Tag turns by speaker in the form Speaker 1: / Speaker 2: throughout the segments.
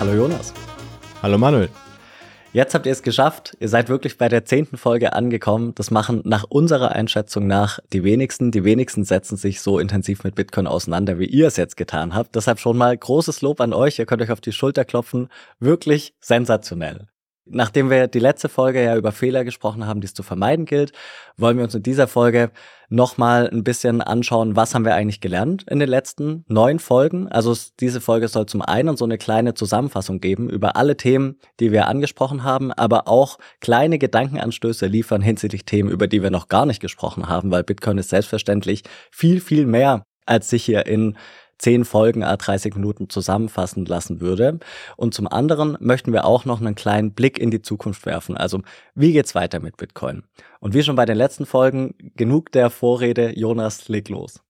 Speaker 1: Hallo Jonas.
Speaker 2: Hallo Manuel.
Speaker 1: Jetzt habt ihr es geschafft. Ihr seid wirklich bei der zehnten Folge angekommen. Das machen nach unserer Einschätzung nach die wenigsten. Die wenigsten setzen sich so intensiv mit Bitcoin auseinander, wie ihr es jetzt getan habt. Deshalb schon mal großes Lob an euch. Ihr könnt euch auf die Schulter klopfen. Wirklich sensationell. Nachdem wir die letzte Folge ja über Fehler gesprochen haben, die es zu vermeiden gilt, wollen wir uns in dieser Folge nochmal ein bisschen anschauen, was haben wir eigentlich gelernt in den letzten neun Folgen. Also diese Folge soll zum einen so eine kleine Zusammenfassung geben über alle Themen, die wir angesprochen haben, aber auch kleine Gedankenanstöße liefern hinsichtlich Themen, über die wir noch gar nicht gesprochen haben, weil Bitcoin ist selbstverständlich viel, viel mehr als sich hier in zehn Folgen a 30 Minuten zusammenfassen lassen würde. Und zum anderen möchten wir auch noch einen kleinen Blick in die Zukunft werfen. Also wie geht's weiter mit Bitcoin? Und wie schon bei den letzten Folgen, genug der Vorrede, Jonas, leg los.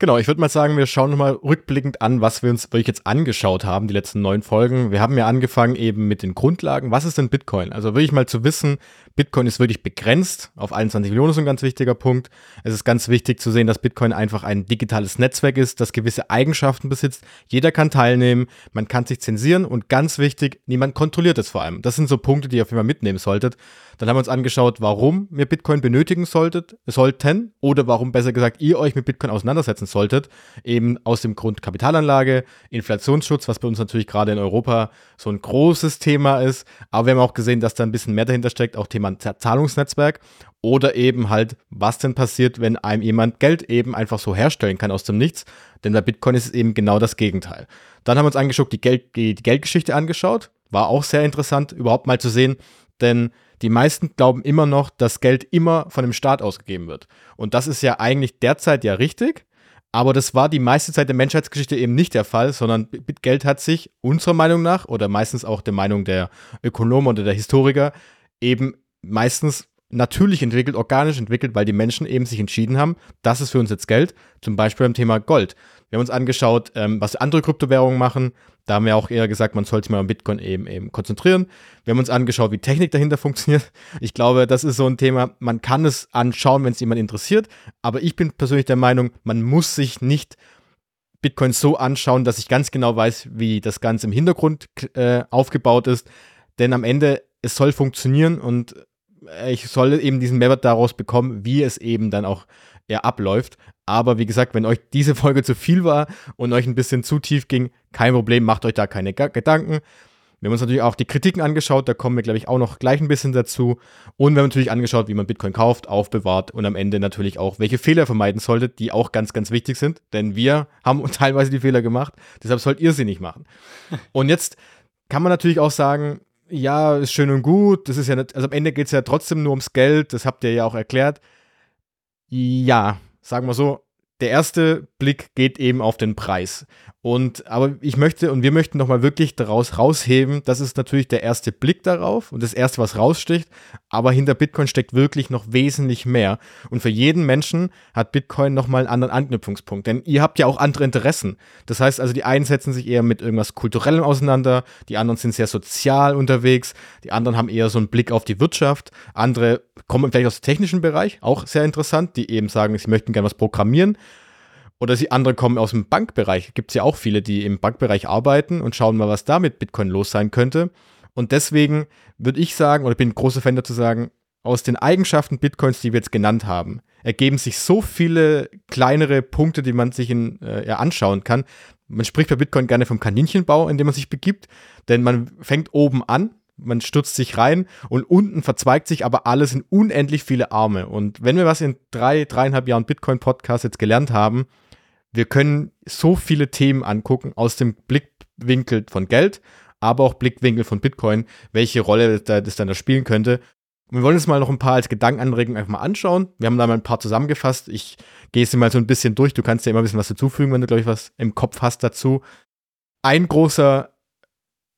Speaker 2: Genau, ich würde mal sagen, wir schauen nochmal rückblickend an, was wir uns wirklich jetzt angeschaut haben, die letzten neun Folgen. Wir haben ja angefangen eben mit den Grundlagen. Was ist denn Bitcoin? Also wirklich mal zu wissen, Bitcoin ist wirklich begrenzt auf 21 Millionen, ist ein ganz wichtiger Punkt. Es ist ganz wichtig zu sehen, dass Bitcoin einfach ein digitales Netzwerk ist, das gewisse Eigenschaften besitzt. Jeder kann teilnehmen, man kann sich zensieren und ganz wichtig, niemand kontrolliert es vor allem. Das sind so Punkte, die ihr auf jeden Fall mitnehmen solltet. Dann haben wir uns angeschaut, warum wir Bitcoin benötigen solltet, sollten oder warum besser gesagt ihr euch mit Bitcoin auseinandersetzen solltet. Eben aus dem Grund Kapitalanlage, Inflationsschutz, was bei uns natürlich gerade in Europa so ein großes Thema ist. Aber wir haben auch gesehen, dass da ein bisschen mehr dahinter steckt, auch Thema Zahlungsnetzwerk oder eben halt, was denn passiert, wenn einem jemand Geld eben einfach so herstellen kann aus dem Nichts. Denn bei Bitcoin ist es eben genau das Gegenteil. Dann haben wir uns angeschaut, die, Geld, die Geldgeschichte angeschaut. War auch sehr interessant, überhaupt mal zu sehen, denn die meisten glauben immer noch, dass Geld immer von dem Staat ausgegeben wird. Und das ist ja eigentlich derzeit ja richtig. Aber das war die meiste Zeit der Menschheitsgeschichte eben nicht der Fall, sondern Geld hat sich unserer Meinung nach oder meistens auch der Meinung der Ökonomen oder der Historiker eben meistens natürlich entwickelt, organisch entwickelt, weil die Menschen eben sich entschieden haben, das ist für uns jetzt Geld, zum Beispiel beim Thema Gold. Wir haben uns angeschaut, ähm, was andere Kryptowährungen machen. Da haben wir auch eher gesagt, man sollte sich mal am Bitcoin eben, eben konzentrieren. Wir haben uns angeschaut, wie Technik dahinter funktioniert. Ich glaube, das ist so ein Thema, man kann es anschauen, wenn es jemand interessiert. Aber ich bin persönlich der Meinung, man muss sich nicht Bitcoin so anschauen, dass ich ganz genau weiß, wie das Ganze im Hintergrund äh, aufgebaut ist. Denn am Ende, es soll funktionieren und ich soll eben diesen Mehrwert daraus bekommen, wie es eben dann auch ja, abläuft. Aber wie gesagt, wenn euch diese Folge zu viel war und euch ein bisschen zu tief ging, kein Problem, macht euch da keine G Gedanken. Wir haben uns natürlich auch die Kritiken angeschaut, da kommen wir, glaube ich, auch noch gleich ein bisschen dazu. Und wir haben natürlich angeschaut, wie man Bitcoin kauft, aufbewahrt und am Ende natürlich auch, welche Fehler vermeiden solltet, die auch ganz, ganz wichtig sind. Denn wir haben teilweise die Fehler gemacht, deshalb sollt ihr sie nicht machen. Und jetzt kann man natürlich auch sagen, ja, ist schön und gut, das ist ja nicht, also am Ende geht es ja trotzdem nur ums Geld, das habt ihr ja auch erklärt. Ja, sagen wir so, der erste Blick geht eben auf den Preis. Und aber ich möchte und wir möchten nochmal wirklich daraus rausheben, das ist natürlich der erste Blick darauf und das erste, was raussticht, aber hinter Bitcoin steckt wirklich noch wesentlich mehr. Und für jeden Menschen hat Bitcoin nochmal einen anderen Anknüpfungspunkt, denn ihr habt ja auch andere Interessen. Das heißt also, die einen setzen sich eher mit irgendwas Kulturellem auseinander, die anderen sind sehr sozial unterwegs, die anderen haben eher so einen Blick auf die Wirtschaft, andere kommen vielleicht aus dem technischen Bereich, auch sehr interessant, die eben sagen, sie möchten gerne was programmieren. Oder sie andere kommen aus dem Bankbereich. Gibt es ja auch viele, die im Bankbereich arbeiten und schauen mal, was da mit Bitcoin los sein könnte. Und deswegen würde ich sagen, oder bin ein großer Fan dazu sagen, aus den Eigenschaften Bitcoins, die wir jetzt genannt haben, ergeben sich so viele kleinere Punkte, die man sich in, äh, anschauen kann. Man spricht bei Bitcoin gerne vom Kaninchenbau, in dem man sich begibt, denn man fängt oben an, man stürzt sich rein und unten verzweigt sich aber alles in unendlich viele Arme. Und wenn wir was in drei, dreieinhalb Jahren Bitcoin-Podcast jetzt gelernt haben, wir können so viele Themen angucken aus dem Blickwinkel von Geld, aber auch Blickwinkel von Bitcoin, welche Rolle das dann da spielen könnte. Und wir wollen uns mal noch ein paar als Gedankenanregungen einfach mal anschauen. Wir haben da mal ein paar zusammengefasst. Ich gehe sie mal so ein bisschen durch. Du kannst ja immer ein bisschen was dazufügen, wenn du, glaube ich, was im Kopf hast dazu. Ein großer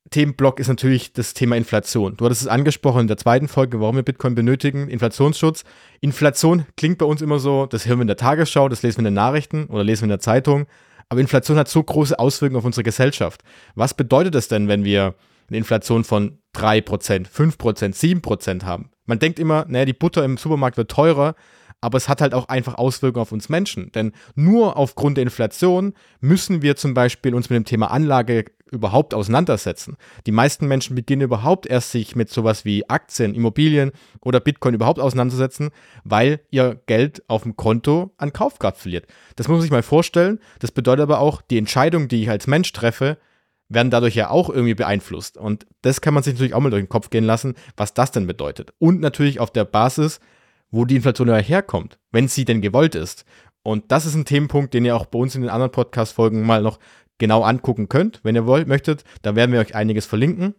Speaker 2: Themenblock ist natürlich das Thema Inflation. Du hattest es angesprochen in der zweiten Folge, warum wir Bitcoin benötigen, Inflationsschutz. Inflation klingt bei uns immer so, das hören wir in der Tagesschau, das lesen wir in den Nachrichten oder lesen wir in der Zeitung. Aber Inflation hat so große Auswirkungen auf unsere Gesellschaft. Was bedeutet das denn, wenn wir eine Inflation von 3%, 5%, 7% haben? Man denkt immer, naja, die Butter im Supermarkt wird teurer, aber es hat halt auch einfach Auswirkungen auf uns Menschen. Denn nur aufgrund der Inflation müssen wir zum Beispiel uns mit dem Thema Anlage überhaupt auseinandersetzen. Die meisten Menschen beginnen überhaupt erst sich mit sowas wie Aktien, Immobilien oder Bitcoin überhaupt auseinandersetzen, weil ihr Geld auf dem Konto an Kaufkraft verliert. Das muss man sich mal vorstellen. Das bedeutet aber auch, die Entscheidung, die ich als Mensch treffe, werden dadurch ja auch irgendwie beeinflusst. Und das kann man sich natürlich auch mal durch den Kopf gehen lassen, was das denn bedeutet. Und natürlich auf der Basis, wo die Inflation ja herkommt, wenn sie denn gewollt ist. Und das ist ein Themenpunkt, den ihr auch bei uns in den anderen Podcast-Folgen mal noch genau angucken könnt, wenn ihr wollt, möchtet. Da werden wir euch einiges verlinken.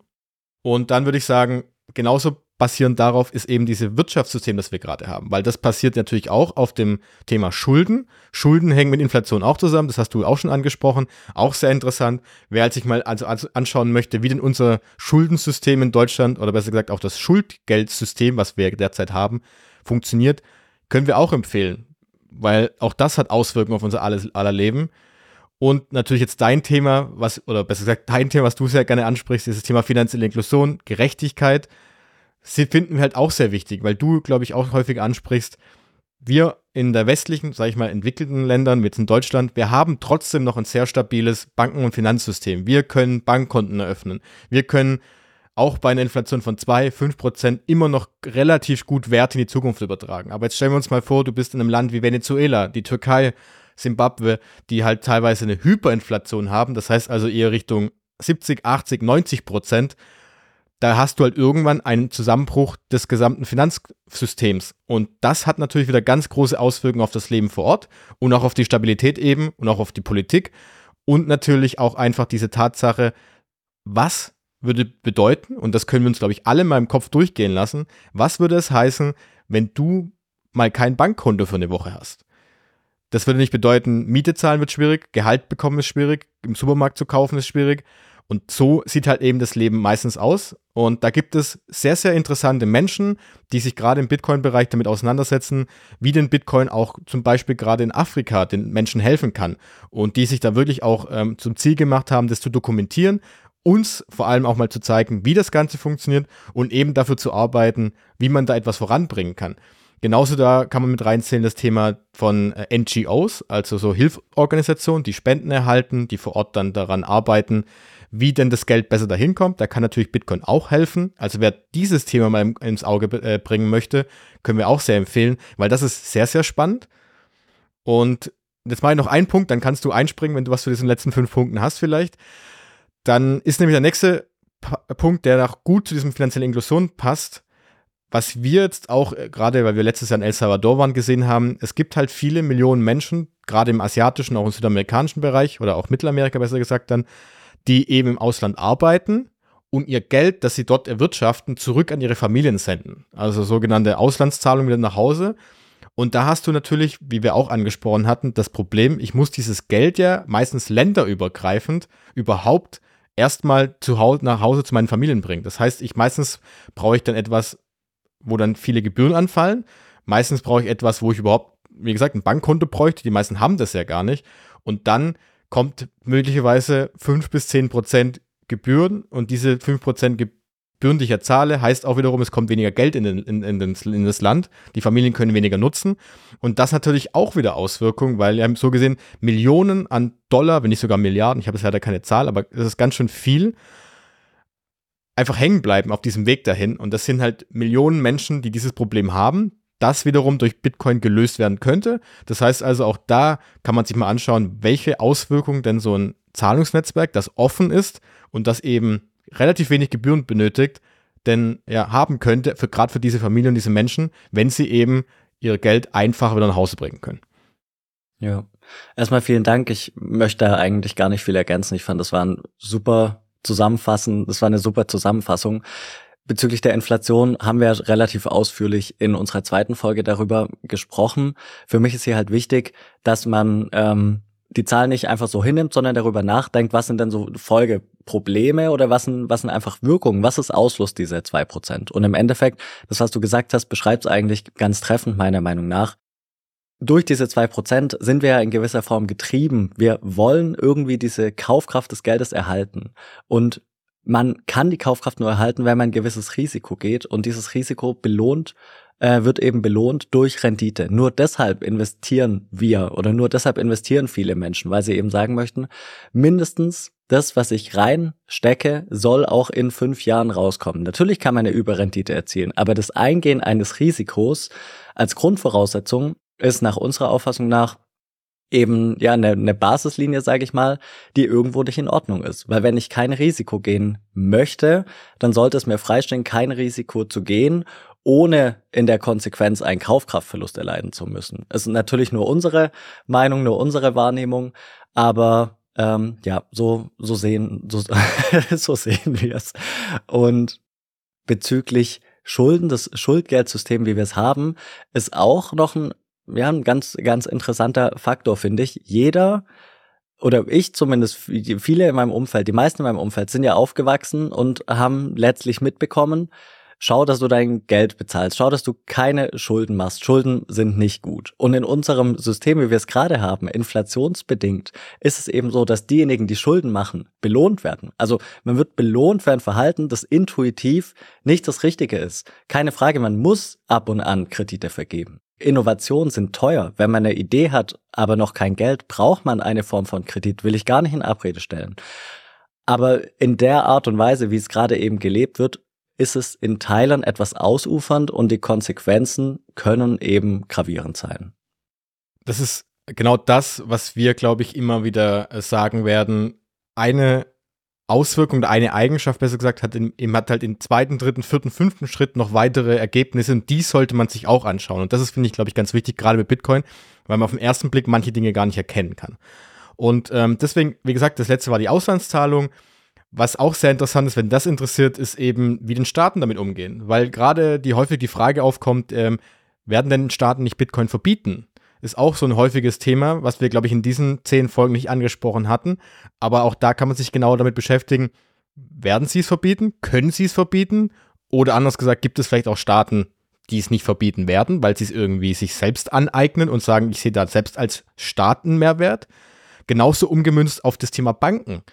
Speaker 2: Und dann würde ich sagen, genauso basierend darauf ist eben dieses Wirtschaftssystem, das wir gerade haben. Weil das passiert natürlich auch auf dem Thema Schulden. Schulden hängen mit Inflation auch zusammen, das hast du auch schon angesprochen. Auch sehr interessant. Wer sich mal also anschauen möchte, wie denn unser Schuldensystem in Deutschland oder besser gesagt auch das Schuldgeldsystem, was wir derzeit haben, funktioniert, können wir auch empfehlen. Weil auch das hat Auswirkungen auf unser alles, aller Leben. Und natürlich jetzt dein Thema, was, oder besser gesagt, dein Thema, was du sehr gerne ansprichst, ist das Thema finanzielle Inklusion, Gerechtigkeit sie finden wir halt auch sehr wichtig, weil du, glaube ich, auch häufig ansprichst, wir in der westlichen, sage ich mal, entwickelten Ländern, jetzt in Deutschland, wir haben trotzdem noch ein sehr stabiles Banken- und Finanzsystem. Wir können Bankkonten eröffnen. Wir können auch bei einer Inflation von 2, 5 Prozent immer noch relativ gut Werte in die Zukunft übertragen. Aber jetzt stellen wir uns mal vor, du bist in einem Land wie Venezuela, die Türkei, Simbabwe, die halt teilweise eine Hyperinflation haben. Das heißt also eher Richtung 70, 80, 90 Prozent da hast du halt irgendwann einen Zusammenbruch des gesamten Finanzsystems. Und das hat natürlich wieder ganz große Auswirkungen auf das Leben vor Ort und auch auf die Stabilität eben und auch auf die Politik. Und natürlich auch einfach diese Tatsache, was würde bedeuten, und das können wir uns, glaube ich, alle mal im Kopf durchgehen lassen, was würde es heißen, wenn du mal kein Bankkonto für eine Woche hast? Das würde nicht bedeuten, Miete zahlen wird schwierig, Gehalt bekommen ist schwierig, im Supermarkt zu kaufen ist schwierig. Und so sieht halt eben das Leben meistens aus. Und da gibt es sehr, sehr interessante Menschen, die sich gerade im Bitcoin-Bereich damit auseinandersetzen, wie denn Bitcoin auch zum Beispiel gerade in Afrika den Menschen helfen kann. Und die sich da wirklich auch ähm, zum Ziel gemacht haben, das zu dokumentieren, uns vor allem auch mal zu zeigen, wie das Ganze funktioniert und eben dafür zu arbeiten, wie man da etwas voranbringen kann. Genauso da kann man mit reinzählen das Thema von äh, NGOs, also so Hilfsorganisationen, die Spenden erhalten, die vor Ort dann daran arbeiten, wie denn das Geld besser dahin kommt. Da kann natürlich Bitcoin auch helfen. Also wer dieses Thema mal ins Auge äh, bringen möchte, können wir auch sehr empfehlen, weil das ist sehr, sehr spannend. Und jetzt mal noch ein Punkt, dann kannst du einspringen, wenn du was zu diesen letzten fünf Punkten hast vielleicht. Dann ist nämlich der nächste pa Punkt, der auch gut zu diesem finanziellen Inklusion passt. Was wir jetzt auch, äh, gerade weil wir letztes Jahr in El Salvador waren, gesehen haben, es gibt halt viele Millionen Menschen, gerade im asiatischen, auch im südamerikanischen Bereich oder auch Mittelamerika besser gesagt dann, die eben im Ausland arbeiten und ihr Geld, das sie dort erwirtschaften, zurück an ihre Familien senden. Also sogenannte Auslandszahlung wieder nach Hause. Und da hast du natürlich, wie wir auch angesprochen hatten, das Problem, ich muss dieses Geld ja meistens länderübergreifend überhaupt erstmal zu Hause, nach Hause zu meinen Familien bringen. Das heißt, ich meistens brauche ich dann etwas, wo dann viele Gebühren anfallen. Meistens brauche ich etwas, wo ich überhaupt, wie gesagt, ein Bankkonto bräuchte. Die meisten haben das ja gar nicht. Und dann kommt möglicherweise 5 bis 10 Prozent Gebühren und diese 5 Prozent Gebühren, ja zahle, heißt auch wiederum, es kommt weniger Geld in, den, in, in, in, das Land. Die Familien können weniger nutzen. Und das natürlich auch wieder Auswirkungen, weil wir haben so gesehen Millionen an Dollar, wenn nicht sogar Milliarden, ich habe jetzt leider keine Zahl, aber es ist ganz schön viel, einfach hängen bleiben auf diesem Weg dahin. Und das sind halt Millionen Menschen, die dieses Problem haben, das wiederum durch Bitcoin gelöst werden könnte. Das heißt also, auch da kann man sich mal anschauen, welche Auswirkungen denn so ein Zahlungsnetzwerk, das offen ist und das eben relativ wenig Gebühren benötigt, denn ja, haben könnte, für gerade für diese Familien, diese Menschen, wenn sie eben ihr Geld einfach wieder nach Hause bringen können.
Speaker 1: Ja. Erstmal vielen Dank. Ich möchte eigentlich gar nicht viel ergänzen. Ich fand, das war ein super Zusammenfassen, das war eine super Zusammenfassung. Bezüglich der Inflation haben wir relativ ausführlich in unserer zweiten Folge darüber gesprochen. Für mich ist hier halt wichtig, dass man ähm, die Zahl nicht einfach so hinnimmt, sondern darüber nachdenkt, was sind denn so Folgeprobleme oder was sind, was sind einfach Wirkungen, was ist Ausfluss dieser zwei Prozent? Und im Endeffekt, das, was du gesagt hast, beschreibt es eigentlich ganz treffend meiner Meinung nach. Durch diese zwei Prozent sind wir ja in gewisser Form getrieben. Wir wollen irgendwie diese Kaufkraft des Geldes erhalten. Und man kann die Kaufkraft nur erhalten, wenn man ein gewisses Risiko geht und dieses Risiko belohnt äh, wird eben belohnt durch Rendite. Nur deshalb investieren wir oder nur deshalb investieren viele Menschen, weil sie eben sagen möchten, mindestens das, was ich reinstecke, soll auch in fünf Jahren rauskommen. Natürlich kann man eine Überrendite erzielen, aber das Eingehen eines Risikos als Grundvoraussetzung ist nach unserer Auffassung nach eben ja eine, eine Basislinie, sage ich mal, die irgendwo nicht in Ordnung ist. Weil wenn ich kein Risiko gehen möchte, dann sollte es mir freistehen, kein Risiko zu gehen, ohne in der Konsequenz einen Kaufkraftverlust erleiden zu müssen. Es ist natürlich nur unsere Meinung, nur unsere Wahrnehmung, aber ähm, ja, so so sehen so, so sehen wir es. Und bezüglich Schulden, das Schuldgeldsystem, wie wir es haben, ist auch noch ein ja, ein ganz, ganz interessanter Faktor, finde ich. Jeder oder ich zumindest, viele in meinem Umfeld, die meisten in meinem Umfeld sind ja aufgewachsen und haben letztlich mitbekommen, schau, dass du dein Geld bezahlst, schau, dass du keine Schulden machst. Schulden sind nicht gut. Und in unserem System, wie wir es gerade haben, inflationsbedingt, ist es eben so, dass diejenigen, die Schulden machen, belohnt werden. Also man wird belohnt für ein Verhalten, das intuitiv nicht das Richtige ist. Keine Frage, man muss ab und an Kredite vergeben. Innovationen sind teuer. Wenn man eine Idee hat, aber noch kein Geld, braucht man eine Form von Kredit, will ich gar nicht in Abrede stellen. Aber in der Art und Weise, wie es gerade eben gelebt wird, ist es in Teilen etwas ausufernd und die Konsequenzen können eben gravierend sein.
Speaker 2: Das ist genau das, was wir, glaube ich, immer wieder sagen werden. Eine Auswirkung, eine Eigenschaft, besser gesagt, hat, eben hat halt im zweiten, dritten, vierten, fünften Schritt noch weitere Ergebnisse und die sollte man sich auch anschauen. Und das ist, finde ich, glaube ich, ganz wichtig, gerade mit Bitcoin, weil man auf den ersten Blick manche Dinge gar nicht erkennen kann. Und ähm, deswegen, wie gesagt, das letzte war die Auslandszahlung. Was auch sehr interessant ist, wenn das interessiert, ist eben, wie den Staaten damit umgehen. Weil gerade die häufig die Frage aufkommt, ähm, werden denn Staaten nicht Bitcoin verbieten? ist auch so ein häufiges Thema, was wir, glaube ich, in diesen zehn Folgen nicht angesprochen hatten. Aber auch da kann man sich genau damit beschäftigen, werden sie es verbieten? Können sie es verbieten? Oder anders gesagt, gibt es vielleicht auch Staaten, die es nicht verbieten werden, weil sie es irgendwie sich selbst aneignen und sagen, ich sehe da selbst als Staatenmehrwert. Genauso umgemünzt auf das Thema Banken.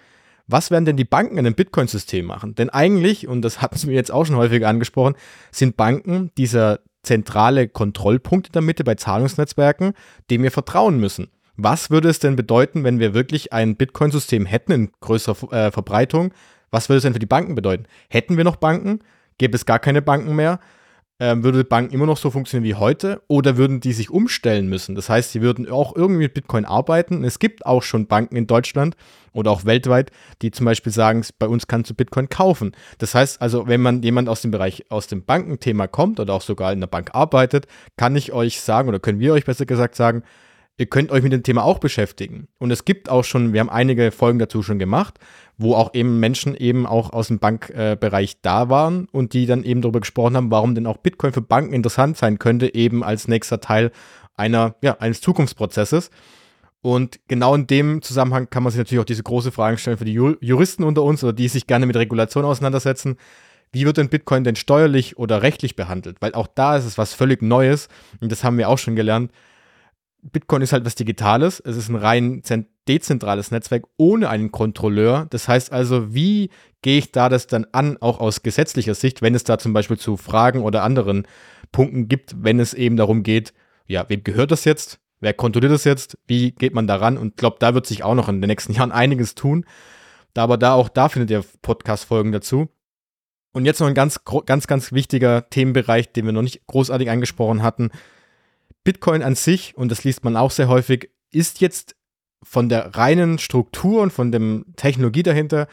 Speaker 2: Was werden denn die Banken in einem Bitcoin-System machen? Denn eigentlich, und das hatten wir jetzt auch schon häufig angesprochen, sind Banken dieser zentrale Kontrollpunkt in der Mitte bei Zahlungsnetzwerken, dem wir vertrauen müssen. Was würde es denn bedeuten, wenn wir wirklich ein Bitcoin-System hätten in größerer äh, Verbreitung? Was würde es denn für die Banken bedeuten? Hätten wir noch Banken? Gäbe es gar keine Banken mehr? Ähm, würde Banken immer noch so funktionieren wie heute oder würden die sich umstellen müssen? Das heißt, sie würden auch irgendwie mit Bitcoin arbeiten. Es gibt auch schon Banken in Deutschland oder auch weltweit, die zum Beispiel sagen, bei uns kannst du Bitcoin kaufen. Das heißt also, wenn man jemand aus dem Bereich, aus dem Bankenthema kommt oder auch sogar in der Bank arbeitet, kann ich euch sagen oder können wir euch besser gesagt sagen, ihr könnt euch mit dem Thema auch beschäftigen. Und es gibt auch schon, wir haben einige Folgen dazu schon gemacht, wo auch eben Menschen eben auch aus dem Bankbereich äh, da waren und die dann eben darüber gesprochen haben, warum denn auch Bitcoin für Banken interessant sein könnte, eben als nächster Teil einer, ja, eines Zukunftsprozesses. Und genau in dem Zusammenhang kann man sich natürlich auch diese große Frage stellen für die Juristen unter uns oder die sich gerne mit Regulation auseinandersetzen. Wie wird denn Bitcoin denn steuerlich oder rechtlich behandelt? Weil auch da ist es was völlig Neues und das haben wir auch schon gelernt. Bitcoin ist halt was Digitales. Es ist ein rein dezentrales Netzwerk ohne einen Kontrolleur. Das heißt also, wie gehe ich da das dann an, auch aus gesetzlicher Sicht, wenn es da zum Beispiel zu Fragen oder anderen Punkten gibt, wenn es eben darum geht, ja, wem gehört das jetzt? Wer kontrolliert das jetzt? Wie geht man daran? Und ich glaube, da wird sich auch noch in den nächsten Jahren einiges tun. Da aber da auch da findet ihr Podcast-Folgen dazu. Und jetzt noch ein ganz, ganz, ganz wichtiger Themenbereich, den wir noch nicht großartig angesprochen hatten. Bitcoin an sich, und das liest man auch sehr häufig, ist jetzt von der reinen Struktur und von der Technologie dahinter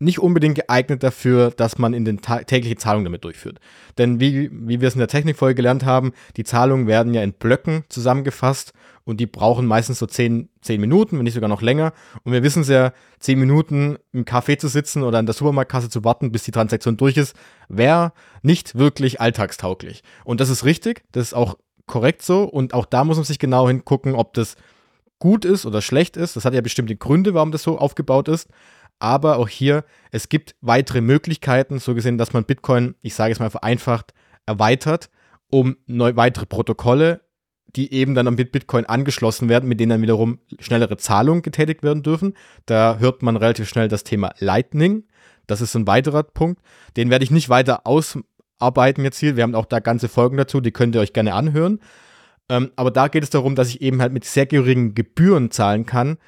Speaker 2: nicht unbedingt geeignet dafür, dass man in den tägliche Zahlungen damit durchführt. Denn wie, wie wir es in der Technikfolge gelernt haben, die Zahlungen werden ja in Blöcken zusammengefasst und die brauchen meistens so 10, 10 Minuten, wenn nicht sogar noch länger. Und wir wissen es ja, 10 Minuten im Café zu sitzen oder an der Supermarktkasse zu warten, bis die Transaktion durch ist, wäre nicht wirklich alltagstauglich. Und das ist richtig, das ist auch korrekt so und auch da muss man sich genau hingucken, ob das gut ist oder schlecht ist. Das hat ja bestimmte Gründe, warum das so aufgebaut ist. Aber auch hier, es gibt weitere Möglichkeiten, so gesehen, dass man Bitcoin, ich sage es mal vereinfacht, erweitert, um neu, weitere Protokolle, die eben dann am Bitcoin angeschlossen werden, mit denen dann wiederum schnellere Zahlungen getätigt werden dürfen. Da hört man relativ schnell das Thema Lightning. Das ist ein weiterer Punkt. Den werde ich nicht weiter aus, arbeiten jetzt hier. Wir haben auch da ganze Folgen dazu, die könnt ihr euch gerne anhören. Ähm, aber da geht es darum, dass ich eben halt mit sehr geringen Gebühren zahlen kann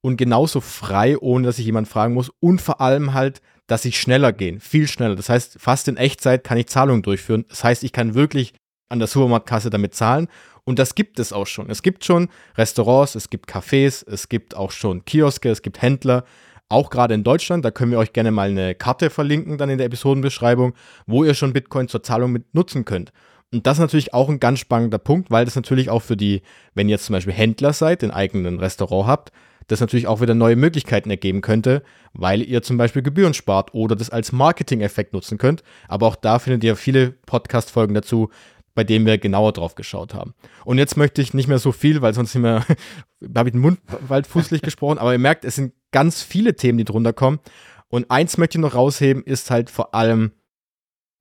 Speaker 2: und genauso frei, ohne dass ich jemanden fragen muss. Und vor allem halt, dass ich schneller gehen, viel schneller. Das heißt, fast in Echtzeit kann ich Zahlungen durchführen. Das heißt, ich kann wirklich an der Supermarktkasse damit zahlen. Und das gibt es auch schon. Es gibt schon Restaurants, es gibt Cafés, es gibt auch schon Kioske, es gibt Händler, auch gerade in Deutschland. Da können wir euch gerne mal eine Karte verlinken, dann in der Episodenbeschreibung, wo ihr schon Bitcoin zur Zahlung mit nutzen könnt. Und das ist natürlich auch ein ganz spannender Punkt, weil das natürlich auch für die, wenn ihr jetzt zum Beispiel Händler seid, den eigenen Restaurant habt, das natürlich auch wieder neue Möglichkeiten ergeben könnte, weil ihr zum Beispiel Gebühren spart oder das als Marketing-Effekt nutzen könnt. Aber auch da findet ihr viele Podcast-Folgen dazu, bei denen wir genauer drauf geschaut haben. Und jetzt möchte ich nicht mehr so viel, weil sonst immer habe ich den Mund bald fußlich gesprochen, aber ihr merkt, es sind ganz viele Themen, die drunter kommen. Und eins möchte ich noch rausheben, ist halt vor allem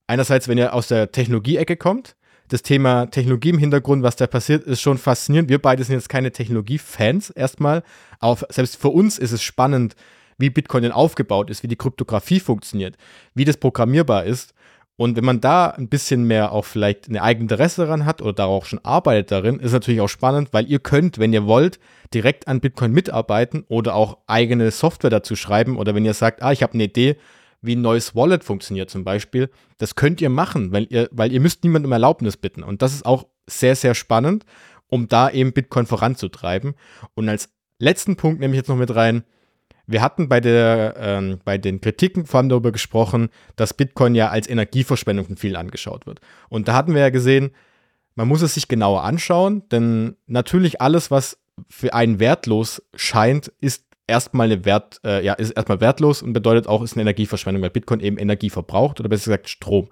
Speaker 2: einerseits, wenn ihr aus der Technologie-Ecke kommt, das Thema Technologie im Hintergrund, was da passiert, ist schon faszinierend. Wir beide sind jetzt keine Technologie-Fans erstmal, aber selbst für uns ist es spannend, wie Bitcoin denn aufgebaut ist, wie die Kryptographie funktioniert, wie das programmierbar ist. Und wenn man da ein bisschen mehr auch vielleicht eine eigene Interesse daran hat oder auch schon arbeitet darin, ist natürlich auch spannend, weil ihr könnt, wenn ihr wollt, direkt an Bitcoin mitarbeiten oder auch eigene Software dazu schreiben oder wenn ihr sagt, ah, ich habe eine Idee, wie ein neues Wallet funktioniert zum Beispiel, das könnt ihr machen, weil ihr, weil ihr müsst niemandem Erlaubnis bitten. Und das ist auch sehr, sehr spannend, um da eben Bitcoin voranzutreiben. Und als letzten Punkt nehme ich jetzt noch mit rein, wir hatten bei, der, ähm, bei den Kritiken vor darüber gesprochen, dass Bitcoin ja als Energieverschwendung viel angeschaut wird. Und da hatten wir ja gesehen, man muss es sich genauer anschauen, denn natürlich alles, was für einen wertlos scheint, ist erstmal eine Wert, äh, ja, ist erstmal wertlos und bedeutet auch, ist eine Energieverschwendung, weil Bitcoin eben Energie verbraucht oder besser gesagt Strom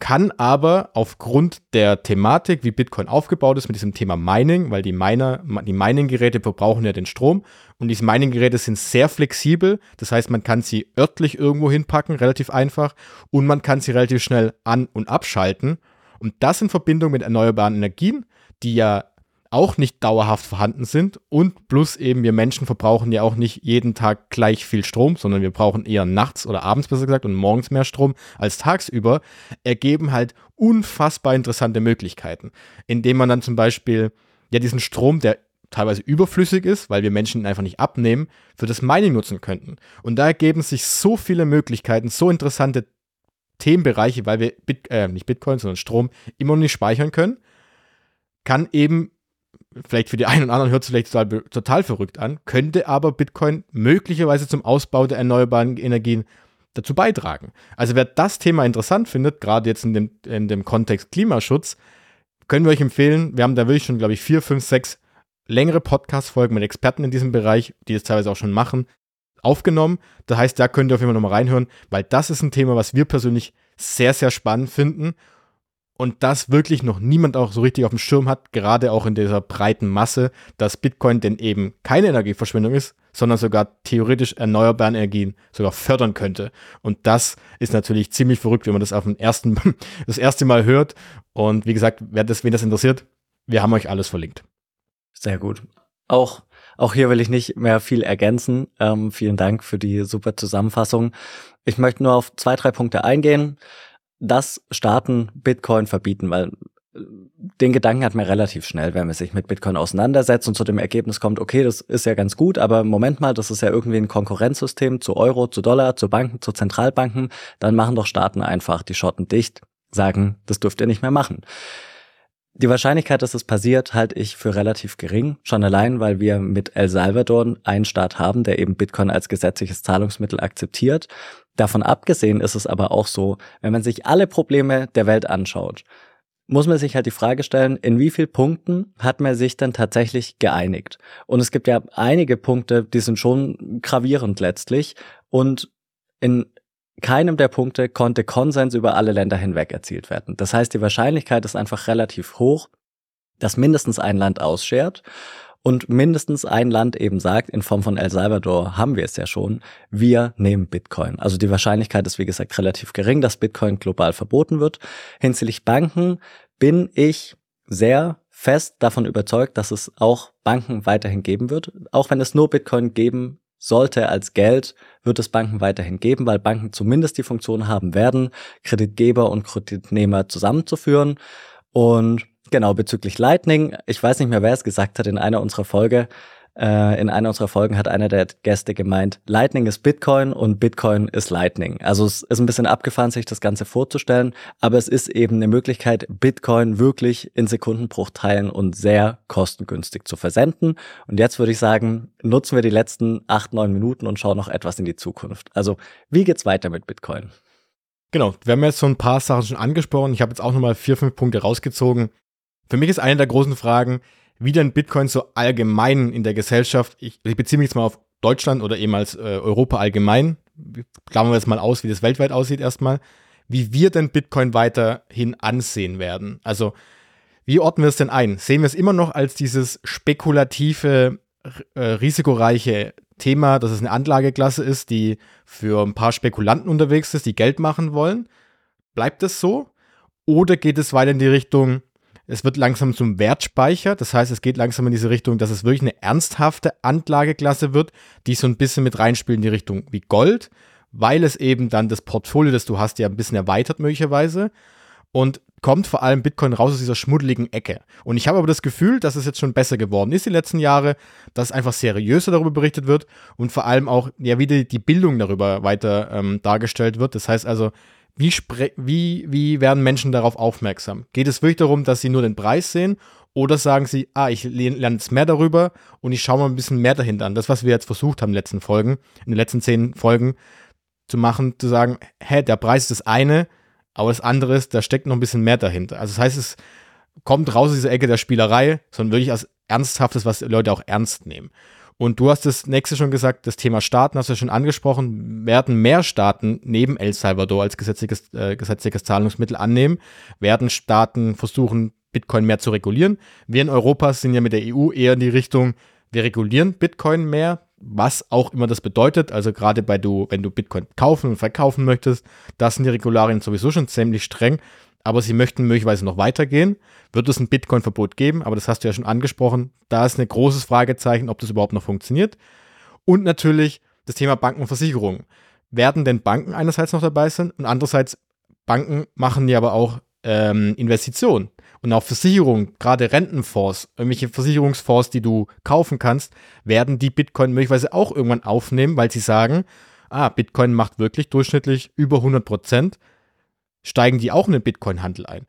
Speaker 2: kann aber aufgrund der Thematik, wie Bitcoin aufgebaut ist, mit diesem Thema Mining, weil die Miner, die Mining-Geräte verbrauchen ja den Strom und diese Mining-Geräte sind sehr flexibel. Das heißt, man kann sie örtlich irgendwo hinpacken, relativ einfach, und man kann sie relativ schnell an- und abschalten. Und das in Verbindung mit erneuerbaren Energien, die ja auch nicht dauerhaft vorhanden sind. Und plus eben, wir Menschen verbrauchen ja auch nicht jeden Tag gleich viel Strom, sondern wir brauchen eher nachts oder abends besser gesagt und morgens mehr Strom als tagsüber, ergeben halt unfassbar interessante Möglichkeiten, indem man dann zum Beispiel ja diesen Strom, der teilweise überflüssig ist, weil wir Menschen ihn einfach nicht abnehmen, für das Mining nutzen könnten. Und da ergeben sich so viele Möglichkeiten, so interessante Themenbereiche, weil wir Bit äh, nicht Bitcoin, sondern Strom immer noch nicht speichern können, kann eben vielleicht für die einen und anderen hört es vielleicht total, total verrückt an, könnte aber Bitcoin möglicherweise zum Ausbau der erneuerbaren Energien dazu beitragen. Also wer das Thema interessant findet, gerade jetzt in dem, in dem Kontext Klimaschutz, können wir euch empfehlen, wir haben da wirklich schon, glaube ich, vier, fünf, sechs längere Podcast-Folgen mit Experten in diesem Bereich, die das teilweise auch schon machen, aufgenommen. Das heißt, da könnt ihr auf jeden Fall nochmal reinhören, weil das ist ein Thema, was wir persönlich sehr, sehr spannend finden und das wirklich noch niemand auch so richtig auf dem Schirm hat, gerade auch in dieser breiten Masse, dass Bitcoin denn eben keine Energieverschwendung ist, sondern sogar theoretisch erneuerbare Energien sogar fördern könnte. Und das ist natürlich ziemlich verrückt, wenn man das auf dem ersten, das erste Mal hört. Und wie gesagt, wer das, wen das interessiert, wir haben euch alles verlinkt.
Speaker 1: Sehr gut. Auch auch hier will ich nicht mehr viel ergänzen. Ähm, vielen Dank für die super Zusammenfassung. Ich möchte nur auf zwei, drei Punkte eingehen das Staaten Bitcoin verbieten, weil äh, den Gedanken hat man relativ schnell, wenn man sich mit Bitcoin auseinandersetzt und zu dem Ergebnis kommt, okay, das ist ja ganz gut, aber Moment mal, das ist ja irgendwie ein Konkurrenzsystem zu Euro, zu Dollar, zu Banken, zu Zentralbanken, dann machen doch Staaten einfach die Schotten dicht, sagen, das dürft ihr nicht mehr machen. Die Wahrscheinlichkeit, dass es passiert, halte ich für relativ gering. Schon allein, weil wir mit El Salvador einen Staat haben, der eben Bitcoin als gesetzliches Zahlungsmittel akzeptiert. Davon abgesehen ist es aber auch so, wenn man sich alle Probleme der Welt anschaut, muss man sich halt die Frage stellen, in wie vielen Punkten hat man sich denn tatsächlich geeinigt? Und es gibt ja einige Punkte, die sind schon gravierend letztlich. Und in keinem der Punkte konnte Konsens über alle Länder hinweg erzielt werden. Das heißt, die Wahrscheinlichkeit ist einfach relativ hoch, dass mindestens ein Land ausschert und mindestens ein Land eben sagt, in Form von El Salvador haben wir es ja schon, wir nehmen Bitcoin. Also die Wahrscheinlichkeit ist, wie gesagt, relativ gering, dass Bitcoin global verboten wird. Hinsichtlich Banken bin ich sehr fest davon überzeugt, dass es auch Banken weiterhin geben wird, auch wenn es nur Bitcoin geben sollte als Geld, wird es Banken weiterhin geben, weil Banken zumindest die Funktion haben werden, Kreditgeber und Kreditnehmer zusammenzuführen. Und genau bezüglich Lightning, ich weiß nicht mehr, wer es gesagt hat in einer unserer Folge, äh, in einer unserer Folgen hat einer der Gäste gemeint, Lightning ist Bitcoin und Bitcoin ist Lightning. Also es ist ein bisschen abgefahren, sich das Ganze vorzustellen, aber es ist eben eine Möglichkeit, Bitcoin wirklich in Sekundenbruchteilen und sehr kostengünstig zu versenden. Und jetzt würde ich sagen, nutzen wir die letzten acht, neun Minuten und schauen noch etwas in die Zukunft. Also wie geht's weiter mit Bitcoin?
Speaker 2: Genau, wir haben jetzt so ein paar Sachen schon angesprochen. Ich habe jetzt auch nochmal vier, fünf Punkte rausgezogen. Für mich ist eine der großen Fragen, wie denn Bitcoin so allgemein in der Gesellschaft, ich, ich beziehe mich jetzt mal auf Deutschland oder eben als äh, Europa allgemein, klammern wir jetzt mal aus, wie das weltweit aussieht erstmal, wie wir denn Bitcoin weiterhin ansehen werden. Also, wie ordnen wir es denn ein? Sehen wir es immer noch als dieses spekulative, äh, risikoreiche Thema, dass es eine Anlageklasse ist, die für ein paar Spekulanten unterwegs ist, die Geld machen wollen? Bleibt es so? Oder geht es weiter in die Richtung, es wird langsam zum Wertspeicher. Das heißt, es geht langsam in diese Richtung, dass es wirklich eine ernsthafte Anlageklasse wird, die so ein bisschen mit reinspielt in die Richtung wie Gold, weil es eben dann das Portfolio, das du hast, ja ein bisschen erweitert möglicherweise. Und kommt vor allem Bitcoin raus aus dieser schmuddeligen Ecke. Und ich habe aber das Gefühl, dass es jetzt schon besser geworden ist die letzten Jahre, dass einfach seriöser darüber berichtet wird und vor allem auch ja wieder die Bildung darüber weiter ähm, dargestellt wird. Das heißt also, wie, wie, wie werden Menschen darauf aufmerksam? Geht es wirklich darum, dass sie nur den Preis sehen oder sagen sie, ah, ich lerne jetzt mehr darüber und ich schaue mal ein bisschen mehr dahinter an. Das, was wir jetzt versucht haben in den letzten Folgen, in den letzten zehn Folgen zu machen, zu sagen, hä, der Preis ist das eine, aber das andere ist, da steckt noch ein bisschen mehr dahinter. Also das heißt, es kommt raus aus dieser Ecke der Spielerei, sondern wirklich als Ernsthaftes, was Leute auch ernst nehmen. Und du hast das nächste schon gesagt, das Thema Staaten hast du ja schon angesprochen. Werden mehr Staaten neben El Salvador als gesetzliches, äh, gesetzliches Zahlungsmittel annehmen? Werden Staaten versuchen, Bitcoin mehr zu regulieren? Wir in Europa sind ja mit der EU eher in die Richtung, wir regulieren Bitcoin mehr, was auch immer das bedeutet. Also gerade bei du, wenn du Bitcoin kaufen und verkaufen möchtest, da sind die Regularien sowieso schon ziemlich streng aber sie möchten möglicherweise noch weitergehen. Wird es ein Bitcoin-Verbot geben? Aber das hast du ja schon angesprochen. Da ist ein großes Fragezeichen, ob das überhaupt noch funktioniert. Und natürlich das Thema Banken und Versicherungen. Werden denn Banken einerseits noch dabei sein und andererseits Banken machen ja aber auch ähm, Investitionen und auch Versicherungen, gerade Rentenfonds, irgendwelche Versicherungsfonds, die du kaufen kannst, werden die Bitcoin möglicherweise auch irgendwann aufnehmen, weil sie sagen, ah, Bitcoin macht wirklich durchschnittlich über 100 Prozent steigen die auch in den Bitcoin-Handel ein.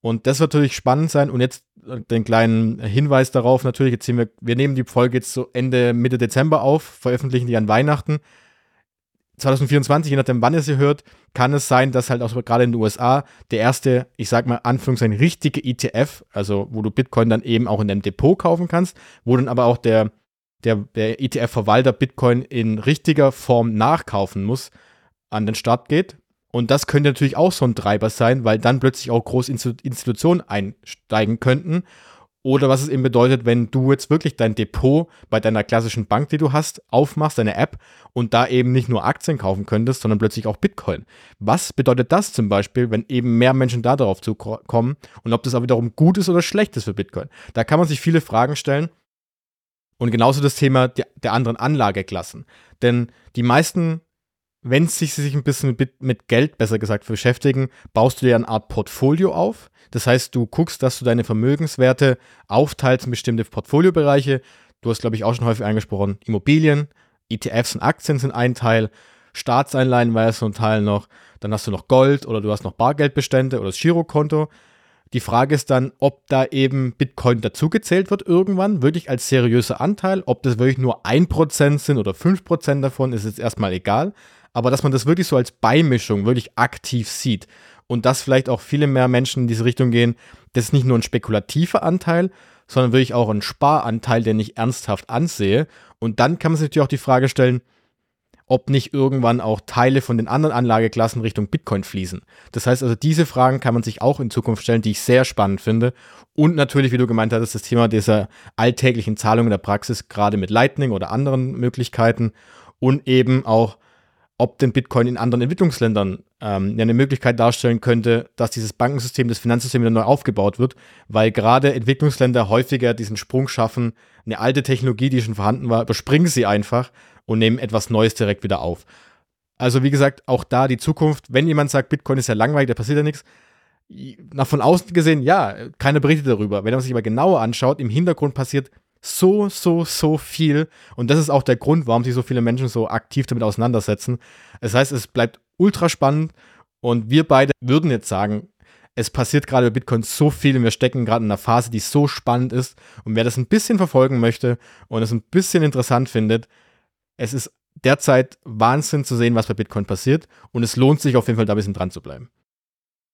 Speaker 2: Und das wird natürlich spannend sein. Und jetzt äh, den kleinen Hinweis darauf, natürlich, jetzt wir, wir nehmen die Folge jetzt so Ende, Mitte Dezember auf, veröffentlichen die an Weihnachten. 2024, je nachdem, wann ihr sie hört, kann es sein, dass halt auch gerade in den USA der erste, ich sag mal, Anführungszeichen, richtige ETF, also wo du Bitcoin dann eben auch in deinem Depot kaufen kannst, wo dann aber auch der, der, der ETF-Verwalter Bitcoin in richtiger Form nachkaufen muss, an den Start geht. Und das könnte natürlich auch so ein Treiber sein, weil dann plötzlich auch große Institutionen einsteigen könnten. Oder was es eben bedeutet, wenn du jetzt wirklich dein Depot bei deiner klassischen Bank, die du hast, aufmachst, deine App und da eben nicht nur Aktien kaufen könntest, sondern plötzlich auch Bitcoin. Was bedeutet das zum Beispiel, wenn eben mehr Menschen da darauf zukommen und ob das auch wiederum gut ist oder schlecht ist für Bitcoin? Da kann man sich viele Fragen stellen. Und genauso das Thema der, der anderen Anlageklassen. Denn die meisten wenn sie sich ein bisschen mit, Geld, besser gesagt, beschäftigen, baust du dir eine Art Portfolio auf. Das heißt, du guckst, dass du deine Vermögenswerte aufteilst in bestimmte Portfoliobereiche. Du hast, glaube ich, auch schon häufig angesprochen, Immobilien, ETFs und Aktien sind ein Teil, Staatseinleihen war ja so ein Teil noch, dann hast du noch Gold oder du hast noch Bargeldbestände oder das Girokonto. Die Frage ist dann, ob da eben Bitcoin dazugezählt wird irgendwann, wirklich als seriöser Anteil. Ob das wirklich nur 1% sind oder 5% davon, ist jetzt erstmal egal aber dass man das wirklich so als Beimischung wirklich aktiv sieht und dass vielleicht auch viele mehr Menschen in diese Richtung gehen, das ist nicht nur ein spekulativer Anteil, sondern wirklich auch ein Sparanteil, den ich ernsthaft ansehe. Und dann kann man sich natürlich auch die Frage stellen, ob nicht irgendwann auch Teile von den anderen Anlageklassen Richtung Bitcoin fließen. Das heißt also, diese Fragen kann man sich auch in Zukunft stellen, die ich sehr spannend finde. Und natürlich, wie du gemeint hattest, das Thema dieser alltäglichen Zahlungen in der Praxis, gerade mit Lightning oder anderen Möglichkeiten. Und eben auch ob denn Bitcoin in anderen Entwicklungsländern ähm, eine Möglichkeit darstellen könnte, dass dieses Bankensystem, das Finanzsystem wieder neu aufgebaut wird, weil gerade Entwicklungsländer häufiger diesen Sprung schaffen, eine alte Technologie, die schon vorhanden war, überspringen sie einfach und nehmen etwas Neues direkt wieder auf. Also wie gesagt, auch da die Zukunft, wenn jemand sagt, Bitcoin ist ja langweilig, da passiert ja nichts, nach von außen gesehen, ja, keine Berichte darüber. Wenn man sich aber genauer anschaut, im Hintergrund passiert so, so, so viel. Und das ist auch der Grund, warum sich so viele Menschen so aktiv damit auseinandersetzen. Das heißt, es bleibt ultra spannend und wir beide würden jetzt sagen, es passiert gerade bei Bitcoin so viel und wir stecken gerade in einer Phase, die so spannend ist. Und wer das ein bisschen verfolgen möchte und es ein bisschen interessant findet, es ist derzeit Wahnsinn zu sehen, was bei Bitcoin passiert. Und es lohnt sich auf jeden Fall, da ein bisschen dran zu bleiben.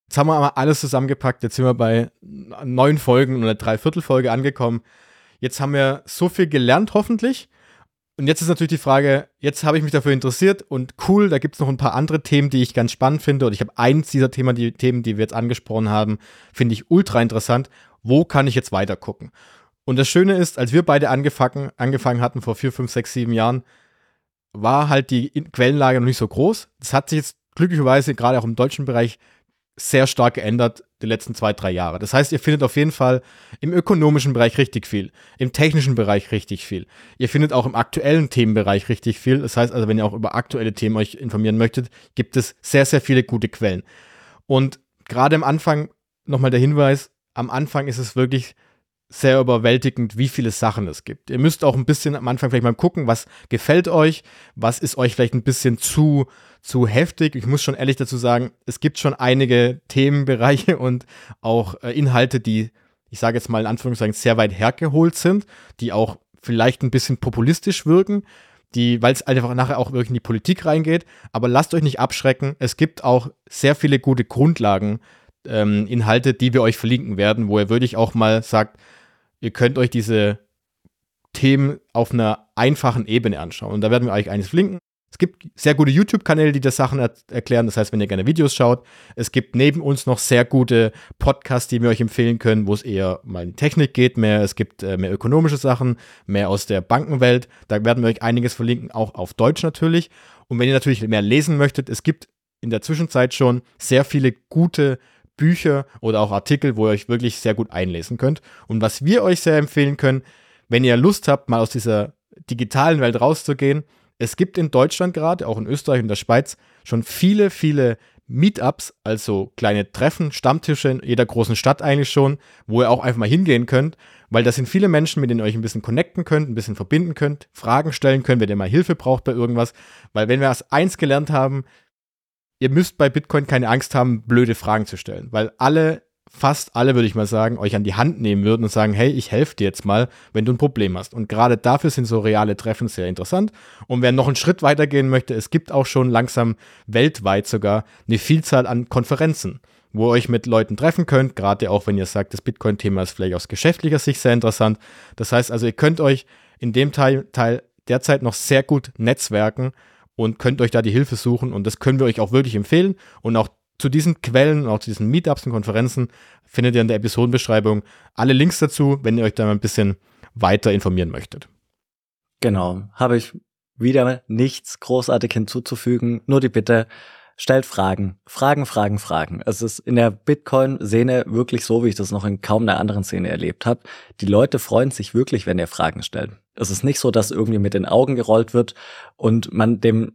Speaker 2: Jetzt haben wir aber alles zusammengepackt. Jetzt sind wir bei neun Folgen und einer Dreiviertelfolge angekommen. Jetzt haben wir so viel gelernt, hoffentlich. Und jetzt ist natürlich die Frage, jetzt habe ich mich dafür interessiert und cool, da gibt es noch ein paar andere Themen, die ich ganz spannend finde. Und ich habe eins dieser Themen, die Themen, die wir jetzt angesprochen haben, finde ich ultra interessant. Wo kann ich jetzt weiter gucken? Und das Schöne ist, als wir beide angefangen, angefangen hatten vor vier, fünf, sechs, sieben Jahren, war halt die Quellenlage noch nicht so groß. Das hat sich jetzt glücklicherweise gerade auch im deutschen Bereich sehr stark geändert die letzten zwei, drei Jahre. Das heißt, ihr findet auf jeden Fall im ökonomischen Bereich richtig viel, im technischen Bereich richtig viel. Ihr findet auch im aktuellen Themenbereich richtig viel. Das heißt also, wenn ihr auch über aktuelle Themen euch informieren möchtet, gibt es sehr, sehr viele gute Quellen. Und gerade am Anfang nochmal der Hinweis, am Anfang ist es wirklich sehr überwältigend, wie viele Sachen es gibt. Ihr müsst auch ein bisschen am Anfang vielleicht mal gucken, was gefällt euch, was ist euch vielleicht ein bisschen zu, zu heftig. Ich muss schon ehrlich dazu sagen, es gibt schon einige Themenbereiche und auch äh, Inhalte, die, ich sage jetzt mal in Anführungszeichen, sehr weit hergeholt sind, die auch vielleicht ein bisschen populistisch wirken, die, weil es einfach nachher auch wirklich in die Politik reingeht. Aber lasst euch nicht abschrecken. Es gibt auch sehr viele gute Grundlagen, ähm, Inhalte, die wir euch verlinken werden, wo ihr wirklich auch mal sagt, ihr könnt euch diese Themen auf einer einfachen Ebene anschauen. Und da werden wir euch eines verlinken. Es gibt sehr gute YouTube-Kanäle, die das Sachen er erklären. Das heißt, wenn ihr gerne Videos schaut, es gibt neben uns noch sehr gute Podcasts, die wir euch empfehlen können, wo es eher mal in Technik geht, mehr. Es gibt äh, mehr ökonomische Sachen, mehr aus der Bankenwelt. Da werden wir euch einiges verlinken, auch auf Deutsch natürlich. Und wenn ihr natürlich mehr lesen möchtet, es gibt in der Zwischenzeit schon sehr viele gute Bücher oder auch Artikel, wo ihr euch wirklich sehr gut einlesen könnt. Und was wir euch sehr empfehlen können, wenn ihr Lust habt, mal aus dieser digitalen Welt rauszugehen, es gibt in Deutschland gerade, auch in Österreich und der Schweiz, schon viele, viele Meetups, also kleine Treffen, Stammtische in jeder großen Stadt eigentlich schon, wo ihr auch einfach mal hingehen könnt, weil das sind viele Menschen, mit denen ihr euch ein bisschen connecten könnt, ein bisschen verbinden könnt, Fragen stellen könnt, wenn ihr mal Hilfe braucht bei irgendwas. Weil wenn wir als eins gelernt haben, ihr müsst bei Bitcoin keine Angst haben, blöde Fragen zu stellen, weil alle, fast alle, würde ich mal sagen, euch an die Hand nehmen würden und sagen, hey, ich helfe dir jetzt mal, wenn du ein Problem hast. Und gerade dafür sind so reale Treffen sehr interessant. Und wer noch einen Schritt weitergehen möchte, es gibt auch schon langsam weltweit sogar eine Vielzahl an Konferenzen wo ihr euch mit Leuten treffen könnt, gerade auch wenn ihr sagt, das Bitcoin-Thema ist vielleicht aus geschäftlicher Sicht sehr interessant. Das heißt also, ihr könnt euch in dem Teil, Teil derzeit noch sehr gut netzwerken und könnt euch da die Hilfe suchen. Und das können wir euch auch wirklich empfehlen. Und auch zu diesen Quellen, auch zu diesen Meetups und Konferenzen findet ihr in der Episodenbeschreibung alle Links dazu, wenn ihr euch da mal ein bisschen weiter informieren möchtet.
Speaker 1: Genau, habe ich wieder nichts großartig hinzuzufügen, nur die Bitte, stellt Fragen. Fragen, Fragen, Fragen. Es ist in der Bitcoin-Szene wirklich so, wie ich das noch in kaum einer anderen Szene erlebt habe. Die Leute freuen sich wirklich, wenn ihr Fragen stellt. Es ist nicht so, dass irgendwie mit den Augen gerollt wird und man dem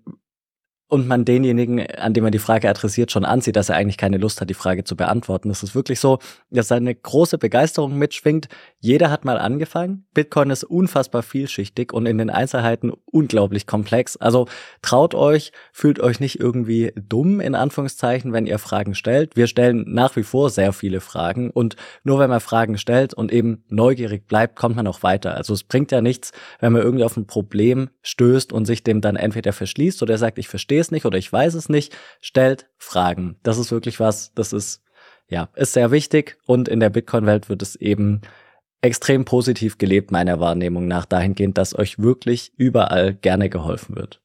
Speaker 1: und man denjenigen, an dem man die Frage adressiert, schon ansieht, dass er eigentlich keine Lust hat, die Frage zu beantworten. Es ist wirklich so, dass eine große Begeisterung mitschwingt. Jeder hat mal angefangen. Bitcoin ist unfassbar vielschichtig und in den Einzelheiten unglaublich komplex. Also traut euch, fühlt euch nicht irgendwie dumm, in Anführungszeichen, wenn ihr Fragen stellt. Wir stellen nach wie vor sehr viele Fragen und nur wenn man Fragen stellt und eben neugierig bleibt, kommt man auch weiter. Also es bringt ja nichts, wenn man irgendwie auf ein Problem stößt und sich dem dann entweder verschließt oder sagt, ich verstehe verstehe es nicht oder ich weiß es nicht, stellt Fragen. Das ist wirklich was, das ist, ja, ist sehr wichtig und in der Bitcoin-Welt wird es eben extrem positiv gelebt, meiner Wahrnehmung nach, dahingehend, dass euch wirklich überall gerne geholfen wird.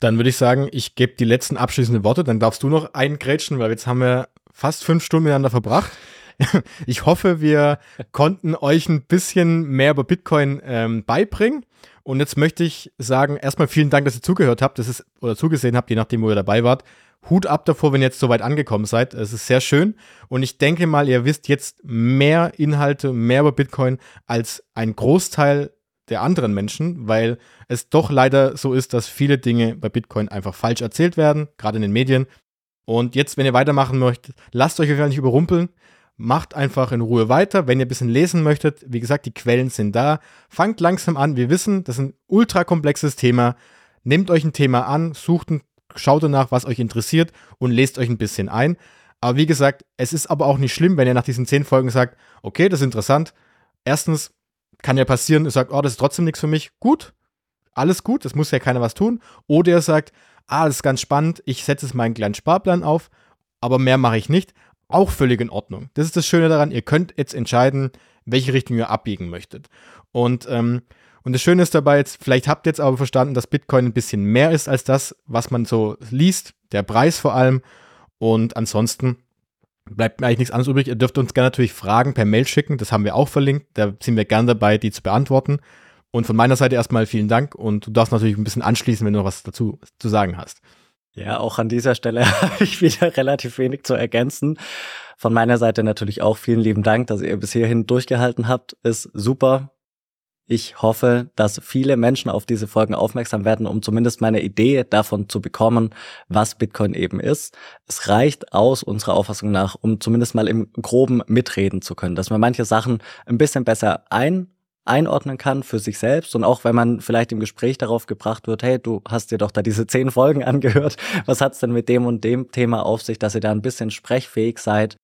Speaker 2: Dann würde ich sagen, ich gebe die letzten abschließenden Worte, dann darfst du noch eingrätschen, weil jetzt haben wir fast fünf Stunden miteinander verbracht. ich hoffe, wir konnten euch ein bisschen mehr über Bitcoin ähm, beibringen. Und jetzt möchte ich sagen, erstmal vielen Dank, dass ihr zugehört habt, das ist, oder zugesehen habt, je nachdem, wo ihr dabei wart. Hut ab davor, wenn ihr jetzt so weit angekommen seid. Es ist sehr schön. Und ich denke mal, ihr wisst jetzt mehr Inhalte, mehr über Bitcoin als ein Großteil der anderen Menschen, weil es doch leider so ist, dass viele Dinge bei Bitcoin einfach falsch erzählt werden, gerade in den Medien. Und jetzt, wenn ihr weitermachen möchtet, lasst euch gar nicht überrumpeln. Macht einfach in Ruhe weiter. Wenn ihr ein bisschen lesen möchtet, wie gesagt, die Quellen sind da. Fangt langsam an. Wir wissen, das ist ein ultra komplexes Thema. Nehmt euch ein Thema an, sucht schaut danach, was euch interessiert und lest euch ein bisschen ein. Aber wie gesagt, es ist aber auch nicht schlimm, wenn ihr nach diesen zehn Folgen sagt, okay, das ist interessant. Erstens kann ja passieren, ihr sagt, oh, das ist trotzdem nichts für mich. Gut, alles gut, das muss ja keiner was tun. Oder ihr sagt, ah, das ist ganz spannend, ich setze jetzt meinen kleinen Sparplan auf, aber mehr mache ich nicht. Auch völlig in Ordnung. Das ist das Schöne daran, ihr könnt jetzt entscheiden, welche Richtung ihr abbiegen möchtet. Und, ähm, und das Schöne ist dabei jetzt, vielleicht habt ihr jetzt aber verstanden, dass Bitcoin ein bisschen mehr ist als das, was man so liest, der Preis vor allem. Und ansonsten bleibt mir eigentlich nichts anderes übrig. Ihr dürft uns gerne natürlich Fragen per Mail schicken, das haben wir auch verlinkt. Da sind wir gerne dabei, die zu beantworten. Und von meiner Seite erstmal vielen Dank und du darfst natürlich ein bisschen anschließen, wenn du noch was dazu zu sagen hast.
Speaker 1: Ja, auch an dieser Stelle habe ich wieder relativ wenig zu ergänzen. Von meiner Seite natürlich auch vielen lieben Dank, dass ihr bis hierhin durchgehalten habt. Ist super. Ich hoffe, dass viele Menschen auf diese Folgen aufmerksam werden, um zumindest meine Idee davon zu bekommen, was Bitcoin eben ist. Es reicht aus unserer Auffassung nach, um zumindest mal im groben mitreden zu können, dass man manche Sachen ein bisschen besser ein einordnen kann für sich selbst und auch wenn man vielleicht im Gespräch darauf gebracht wird, hey, du hast dir doch da diese zehn Folgen angehört, was hat's denn mit dem und dem Thema auf sich, dass ihr da ein bisschen sprechfähig seid.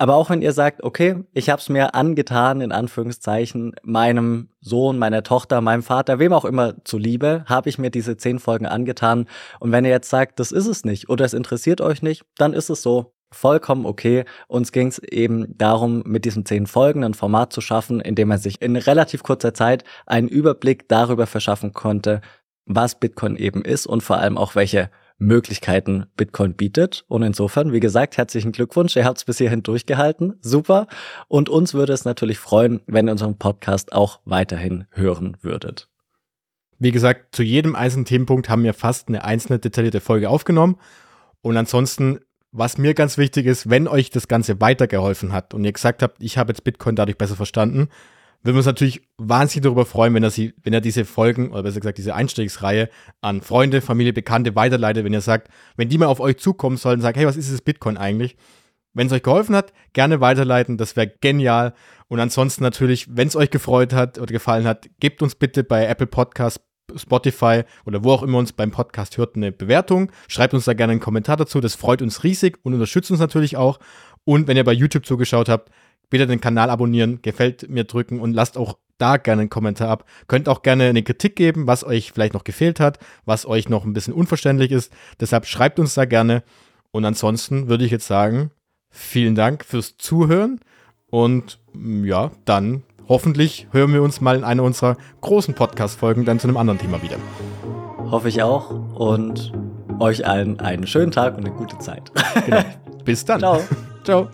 Speaker 1: Aber auch wenn ihr sagt, okay, ich habe es mir angetan, in Anführungszeichen, meinem Sohn, meiner Tochter, meinem Vater, wem auch immer zuliebe, habe ich mir diese zehn Folgen angetan. Und wenn ihr jetzt sagt, das ist es nicht oder es interessiert euch nicht, dann ist es so vollkommen okay. Uns ging es eben darum, mit diesen zehn Folgen ein Format zu schaffen, in dem er sich in relativ kurzer Zeit einen Überblick darüber verschaffen konnte, was Bitcoin eben ist und vor allem auch welche Möglichkeiten Bitcoin bietet. Und insofern, wie gesagt, herzlichen Glückwunsch. Ihr habt es bis hierhin durchgehalten. Super. Und uns würde es natürlich freuen, wenn ihr unseren Podcast auch weiterhin hören würdet.
Speaker 2: Wie gesagt, zu jedem einzelnen Themenpunkt haben wir fast eine einzelne detaillierte Folge aufgenommen. Und ansonsten was mir ganz wichtig ist, wenn euch das Ganze weitergeholfen hat und ihr gesagt habt, ich habe jetzt Bitcoin dadurch besser verstanden, würden wir uns natürlich wahnsinnig darüber freuen, wenn er, sie, wenn er diese Folgen, oder besser gesagt diese Einstiegsreihe an Freunde, Familie, Bekannte weiterleitet, wenn ihr sagt, wenn die mal auf euch zukommen sollen sagen, hey, was ist das Bitcoin eigentlich? Wenn es euch geholfen hat, gerne weiterleiten, das wäre genial. Und ansonsten natürlich, wenn es euch gefreut hat oder gefallen hat, gebt uns bitte bei Apple Podcasts Spotify oder wo auch immer uns beim Podcast hört, eine Bewertung. Schreibt uns da gerne einen Kommentar dazu. Das freut uns riesig und unterstützt uns natürlich auch. Und wenn ihr bei YouTube zugeschaut habt, bitte den Kanal abonnieren, gefällt mir drücken und lasst auch da gerne einen Kommentar ab. Könnt auch gerne eine Kritik geben, was euch vielleicht noch gefehlt hat, was euch noch ein bisschen unverständlich ist. Deshalb schreibt uns da gerne. Und ansonsten würde ich jetzt sagen, vielen Dank fürs Zuhören und ja, dann hoffentlich hören wir uns mal in einer unserer großen Podcast-Folgen dann zu einem anderen Thema wieder.
Speaker 1: Hoffe ich auch und euch allen einen schönen Tag und eine gute Zeit.
Speaker 2: Genau. Bis dann.
Speaker 1: Ciao.
Speaker 2: Ciao.